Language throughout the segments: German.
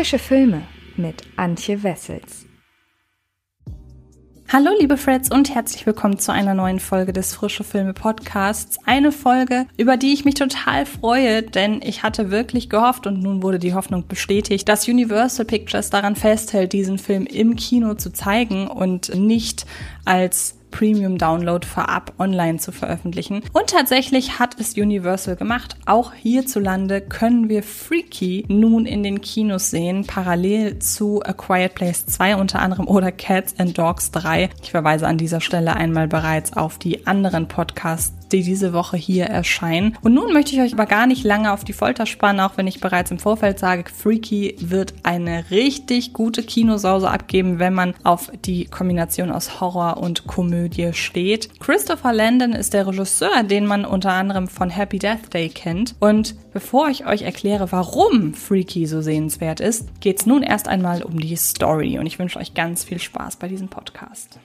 Frische Filme mit Antje Wessels. Hallo liebe Freds und herzlich willkommen zu einer neuen Folge des Frische Filme Podcasts. Eine Folge, über die ich mich total freue, denn ich hatte wirklich gehofft und nun wurde die Hoffnung bestätigt, dass Universal Pictures daran festhält, diesen Film im Kino zu zeigen und nicht als Premium-Download vorab online zu veröffentlichen. Und tatsächlich hat es Universal gemacht. Auch hierzulande können wir Freaky nun in den Kinos sehen, parallel zu A Quiet Place 2 unter anderem oder Cats and Dogs 3. Ich verweise an dieser Stelle einmal bereits auf die anderen Podcasts die diese Woche hier erscheinen. Und nun möchte ich euch aber gar nicht lange auf die Folter spannen, auch wenn ich bereits im Vorfeld sage, Freaky wird eine richtig gute Kinosause abgeben, wenn man auf die Kombination aus Horror und Komödie steht. Christopher Landon ist der Regisseur, den man unter anderem von Happy Death Day kennt. Und bevor ich euch erkläre, warum Freaky so sehenswert ist, geht es nun erst einmal um die Story. Und ich wünsche euch ganz viel Spaß bei diesem Podcast.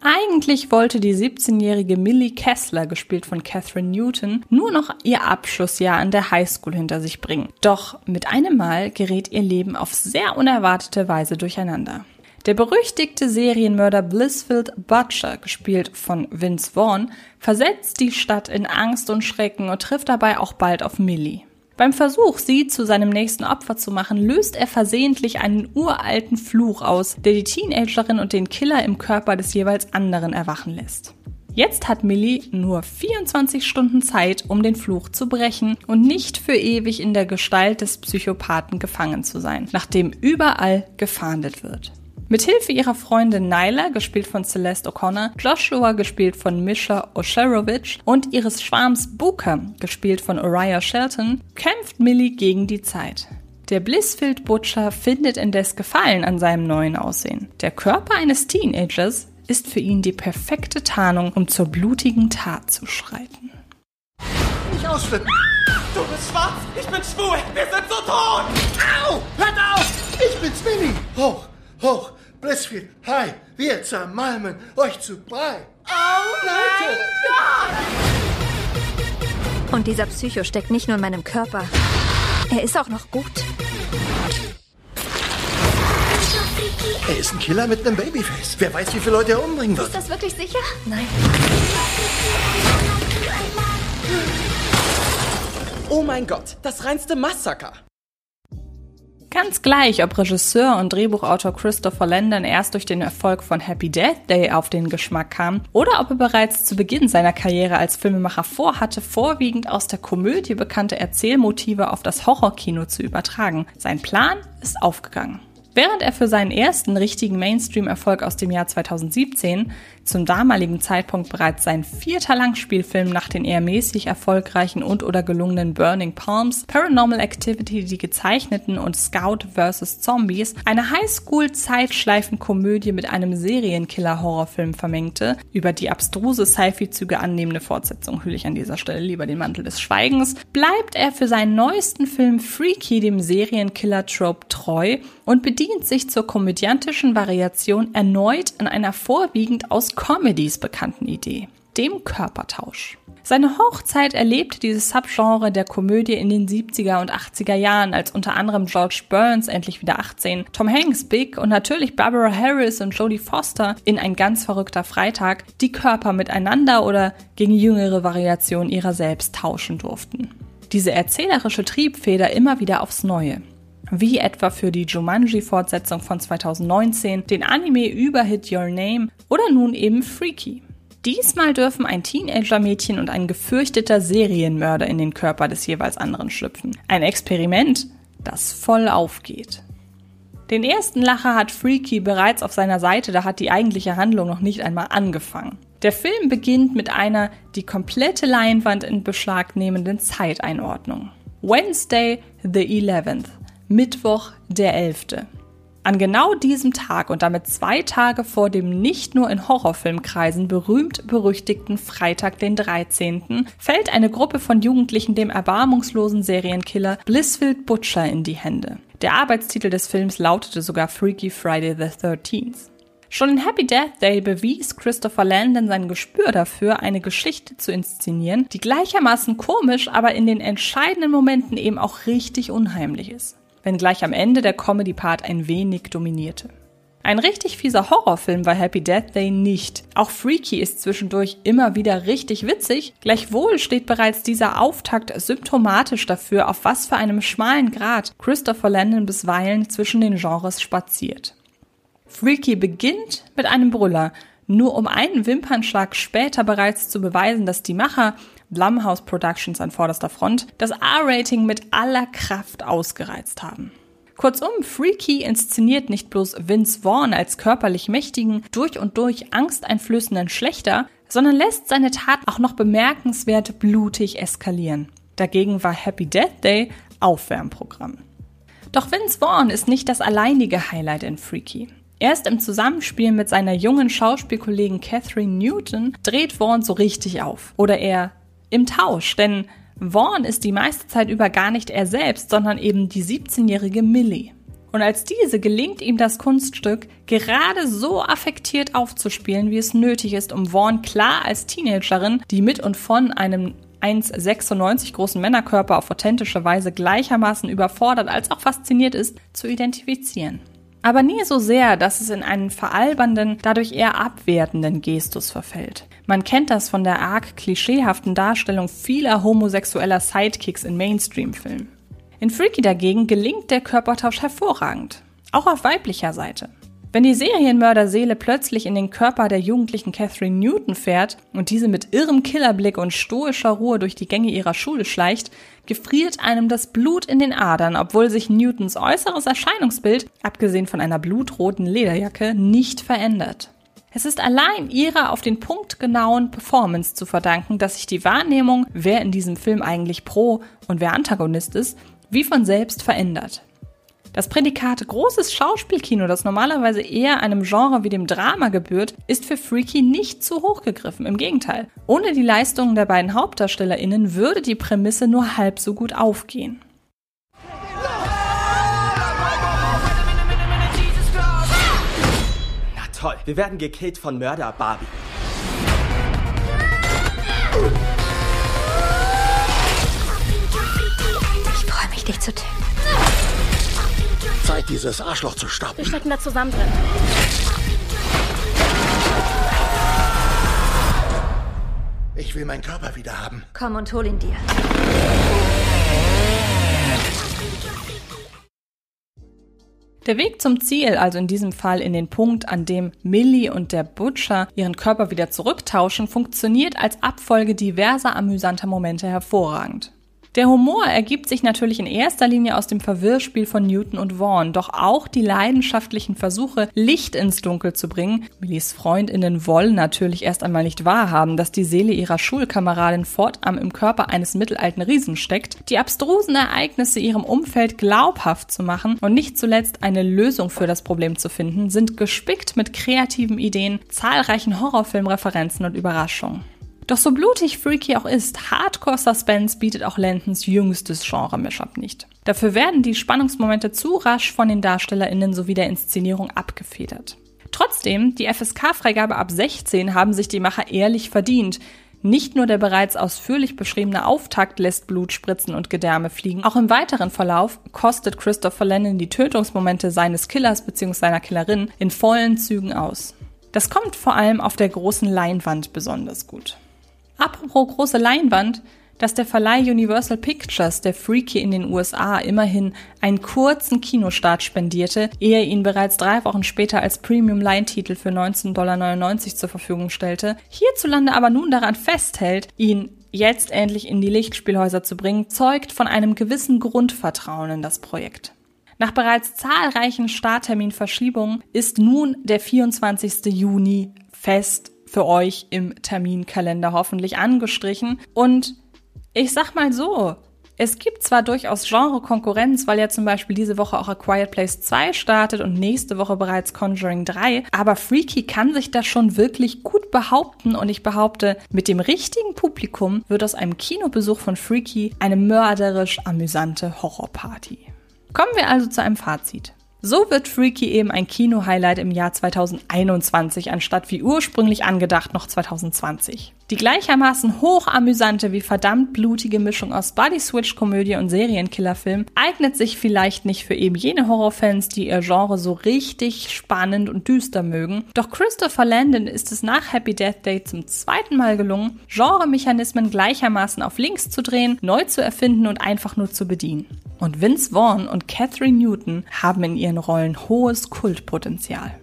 Eigentlich wollte die 17-jährige Millie Kessler, gespielt von Catherine Newton, nur noch ihr Abschlussjahr an der Highschool hinter sich bringen. Doch mit einem Mal gerät ihr Leben auf sehr unerwartete Weise durcheinander. Der berüchtigte Serienmörder Blissfield Butcher, gespielt von Vince Vaughn, versetzt die Stadt in Angst und Schrecken und trifft dabei auch bald auf Millie. Beim Versuch, sie zu seinem nächsten Opfer zu machen, löst er versehentlich einen uralten Fluch aus, der die Teenagerin und den Killer im Körper des jeweils anderen erwachen lässt. Jetzt hat Millie nur 24 Stunden Zeit, um den Fluch zu brechen und nicht für ewig in der Gestalt des Psychopathen gefangen zu sein, nachdem überall gefahndet wird. Mithilfe ihrer Freundin Nyla, gespielt von Celeste O'Connor, Joshua, gespielt von Misha Osherovich und ihres Schwarms Booker, gespielt von Uriah Shelton, kämpft Millie gegen die Zeit. Der Blissfield Butcher findet indes Gefallen an seinem neuen Aussehen. Der Körper eines Teenagers ist für ihn die perfekte Tarnung, um zur blutigen Tat zu schreiten. Nicht ausflippen! Du bist schwarz, ich bin schwul, wir sind so tot! Au! Hört auf! Ich bin's, Winnie! Hoch, hoch, Blissfield, hi, wir zermalmen euch zu Brei. Oh mein Gott! Und dieser Psycho steckt nicht nur in meinem Körper. Er ist auch noch gut. Er ist ein Killer mit einem Babyface. Wer weiß, wie viele Leute er umbringen wird. Ist das wirklich sicher? Nein. Oh mein Gott, das reinste Massaker. Ganz gleich, ob Regisseur und Drehbuchautor Christopher Landon erst durch den Erfolg von Happy Death Day auf den Geschmack kam oder ob er bereits zu Beginn seiner Karriere als Filmemacher vorhatte, vorwiegend aus der Komödie bekannte Erzählmotive auf das Horrorkino zu übertragen. Sein Plan ist aufgegangen. Während er für seinen ersten richtigen Mainstream-Erfolg aus dem Jahr 2017 zum damaligen Zeitpunkt bereits sein vierter Langspielfilm nach den eher mäßig erfolgreichen und oder gelungenen Burning Palms, Paranormal Activity, die gezeichneten und Scout vs. Zombies, eine Highschool-Zeitschleifenkomödie mit einem Serienkiller-Horrorfilm vermengte, über die abstruse Sci-Fi-Züge annehmende Fortsetzung hülle ich an dieser Stelle lieber den Mantel des Schweigens, bleibt er für seinen neuesten Film Freaky dem Serienkiller-Trope treu und bedient sich zur komödiantischen Variation erneut an einer vorwiegend aus Comedies bekannten Idee, dem Körpertausch. Seine Hochzeit erlebte dieses Subgenre der Komödie in den 70er und 80er Jahren, als unter anderem George Burns endlich wieder 18, Tom Hanks Big und natürlich Barbara Harris und Jodie Foster in ein ganz verrückter Freitag die Körper miteinander oder gegen jüngere Variationen ihrer selbst tauschen durften. Diese erzählerische Triebfeder immer wieder aufs Neue wie etwa für die Jumanji-Fortsetzung von 2019, den Anime-Überhit Your Name oder nun eben Freaky. Diesmal dürfen ein Teenager-Mädchen und ein gefürchteter Serienmörder in den Körper des jeweils anderen schlüpfen. Ein Experiment, das voll aufgeht. Den ersten Lacher hat Freaky bereits auf seiner Seite, da hat die eigentliche Handlung noch nicht einmal angefangen. Der Film beginnt mit einer die komplette Leinwand in Beschlag nehmenden Zeiteinordnung. Wednesday, the 11th. Mittwoch, der 11. An genau diesem Tag und damit zwei Tage vor dem nicht nur in Horrorfilmkreisen berühmt-berüchtigten Freitag den 13. fällt eine Gruppe von Jugendlichen dem erbarmungslosen Serienkiller Blissfield Butcher in die Hände. Der Arbeitstitel des Films lautete sogar Freaky Friday the 13th. Schon in Happy Death Day bewies Christopher Landon sein Gespür dafür, eine Geschichte zu inszenieren, die gleichermaßen komisch, aber in den entscheidenden Momenten eben auch richtig unheimlich ist. Wenngleich am Ende der Comedy-Part ein wenig dominierte. Ein richtig fieser Horrorfilm war Happy Death Day nicht. Auch Freaky ist zwischendurch immer wieder richtig witzig. Gleichwohl steht bereits dieser Auftakt symptomatisch dafür, auf was für einem schmalen Grad Christopher Landon bisweilen zwischen den Genres spaziert. Freaky beginnt mit einem Brüller, nur um einen Wimpernschlag später bereits zu beweisen, dass die Macher Blumhouse Productions an vorderster Front das R-Rating mit aller Kraft ausgereizt haben. Kurzum, Freaky inszeniert nicht bloß Vince Vaughn als körperlich mächtigen, durch und durch angsteinflößenden Schlechter, sondern lässt seine Tat auch noch bemerkenswert blutig eskalieren. Dagegen war Happy Death Day Aufwärmprogramm. Doch Vince Vaughn ist nicht das alleinige Highlight in Freaky. Erst im Zusammenspiel mit seiner jungen Schauspielkollegin Catherine Newton dreht Vaughn so richtig auf. Oder eher im Tausch, denn Vaughn ist die meiste Zeit über gar nicht er selbst, sondern eben die 17-jährige Millie. Und als diese gelingt ihm das Kunststück, gerade so affektiert aufzuspielen, wie es nötig ist, um Vaughn klar als Teenagerin, die mit und von einem 1,96 großen Männerkörper auf authentische Weise gleichermaßen überfordert als auch fasziniert ist, zu identifizieren. Aber nie so sehr, dass es in einen veralbernden, dadurch eher abwertenden Gestus verfällt. Man kennt das von der arg klischeehaften Darstellung vieler homosexueller Sidekicks in Mainstream-Filmen. In Freaky dagegen gelingt der Körpertausch hervorragend, auch auf weiblicher Seite. Wenn die Serienmörderseele plötzlich in den Körper der jugendlichen Catherine Newton fährt und diese mit irrem Killerblick und stoischer Ruhe durch die Gänge ihrer Schule schleicht, gefriert einem das Blut in den Adern, obwohl sich Newtons äußeres Erscheinungsbild, abgesehen von einer blutroten Lederjacke, nicht verändert. Es ist allein ihrer auf den Punkt genauen Performance zu verdanken, dass sich die Wahrnehmung, wer in diesem Film eigentlich Pro und wer Antagonist ist, wie von selbst verändert. Das Prädikat großes Schauspielkino, das normalerweise eher einem Genre wie dem Drama gebührt, ist für Freaky nicht zu hoch gegriffen. Im Gegenteil. Ohne die Leistungen der beiden HauptdarstellerInnen würde die Prämisse nur halb so gut aufgehen. Na toll, wir werden gekillt von Mörder Barbie. Ich freue mich, dich zu töten. Zeit, dieses Arschloch zu stoppen. Wir stecken da zusammen drin. Ich will meinen Körper wieder haben. Komm und hol ihn dir. Der Weg zum Ziel, also in diesem Fall in den Punkt, an dem Millie und der Butcher ihren Körper wieder zurücktauschen, funktioniert als Abfolge diverser amüsanter Momente hervorragend. Der Humor ergibt sich natürlich in erster Linie aus dem Verwirrspiel von Newton und Vaughn, doch auch die leidenschaftlichen Versuche, Licht ins Dunkel zu bringen. Millies Freundinnen wollen natürlich erst einmal nicht wahrhaben, dass die Seele ihrer Schulkameradin fortan im Körper eines mittelalten Riesen steckt, die abstrusen Ereignisse ihrem Umfeld glaubhaft zu machen und nicht zuletzt eine Lösung für das Problem zu finden, sind gespickt mit kreativen Ideen, zahlreichen Horrorfilmreferenzen und Überraschungen. Doch so blutig Freaky auch ist, Hardcore-Suspense bietet auch Lantons jüngstes Genre-Mashup nicht. Dafür werden die Spannungsmomente zu rasch von den DarstellerInnen sowie der Inszenierung abgefedert. Trotzdem, die FSK-Freigabe ab 16 haben sich die Macher ehrlich verdient. Nicht nur der bereits ausführlich beschriebene Auftakt lässt Blut spritzen und Gedärme fliegen, auch im weiteren Verlauf kostet Christopher Lennon die Tötungsmomente seines Killers bzw. seiner Killerin in vollen Zügen aus. Das kommt vor allem auf der großen Leinwand besonders gut. Apropos große Leinwand, dass der Verleih Universal Pictures der Freaky in den USA immerhin einen kurzen Kinostart spendierte, ehe er ihn bereits drei Wochen später als Premium-Line-Titel für 19,99 Dollar zur Verfügung stellte, hierzulande aber nun daran festhält, ihn jetzt endlich in die Lichtspielhäuser zu bringen, zeugt von einem gewissen Grundvertrauen in das Projekt. Nach bereits zahlreichen Startterminverschiebungen ist nun der 24. Juni fest für euch im Terminkalender hoffentlich angestrichen. Und ich sag mal so, es gibt zwar durchaus Genre-Konkurrenz, weil ja zum Beispiel diese Woche auch A Quiet Place 2 startet und nächste Woche bereits Conjuring 3, aber Freaky kann sich das schon wirklich gut behaupten und ich behaupte, mit dem richtigen Publikum wird aus einem Kinobesuch von Freaky eine mörderisch amüsante Horrorparty. Kommen wir also zu einem Fazit. So wird Freaky eben ein Kino-Highlight im Jahr 2021, anstatt wie ursprünglich angedacht noch 2020. Die gleichermaßen hochamüsante wie verdammt blutige Mischung aus Body-Switch-Komödie und Serienkillerfilm eignet sich vielleicht nicht für eben jene Horrorfans, die ihr Genre so richtig spannend und düster mögen. Doch Christopher Landon ist es nach Happy Death Day zum zweiten Mal gelungen, Genremechanismen gleichermaßen auf links zu drehen, neu zu erfinden und einfach nur zu bedienen. Und Vince Vaughn und Catherine Newton haben in ihren Rollen hohes Kultpotenzial.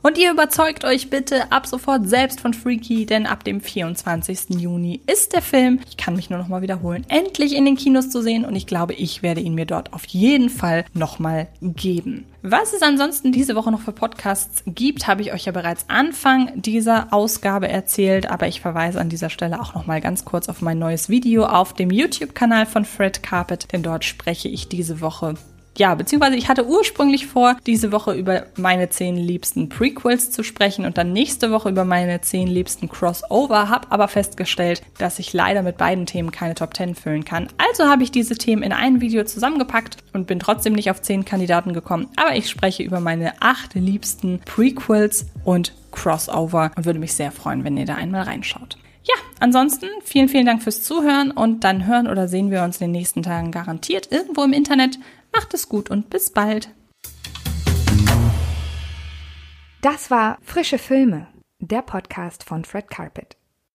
Und ihr überzeugt euch bitte ab sofort selbst von Freaky, denn ab dem 24. Juni ist der Film, ich kann mich nur noch mal wiederholen, endlich in den Kinos zu sehen und ich glaube, ich werde ihn mir dort auf jeden Fall noch mal geben. Was es ansonsten diese Woche noch für Podcasts gibt, habe ich euch ja bereits Anfang dieser Ausgabe erzählt, aber ich verweise an dieser Stelle auch noch mal ganz kurz auf mein neues Video auf dem YouTube-Kanal von Fred Carpet, denn dort spreche ich diese Woche ja, beziehungsweise ich hatte ursprünglich vor, diese Woche über meine zehn liebsten Prequels zu sprechen und dann nächste Woche über meine zehn liebsten Crossover, habe aber festgestellt, dass ich leider mit beiden Themen keine Top 10 füllen kann. Also habe ich diese Themen in ein Video zusammengepackt und bin trotzdem nicht auf zehn Kandidaten gekommen, aber ich spreche über meine acht liebsten Prequels und Crossover und würde mich sehr freuen, wenn ihr da einmal reinschaut. Ja, ansonsten vielen, vielen Dank fürs Zuhören und dann hören oder sehen wir uns in den nächsten Tagen garantiert irgendwo im Internet. Macht es gut und bis bald. Das war Frische Filme, der Podcast von Fred Carpet.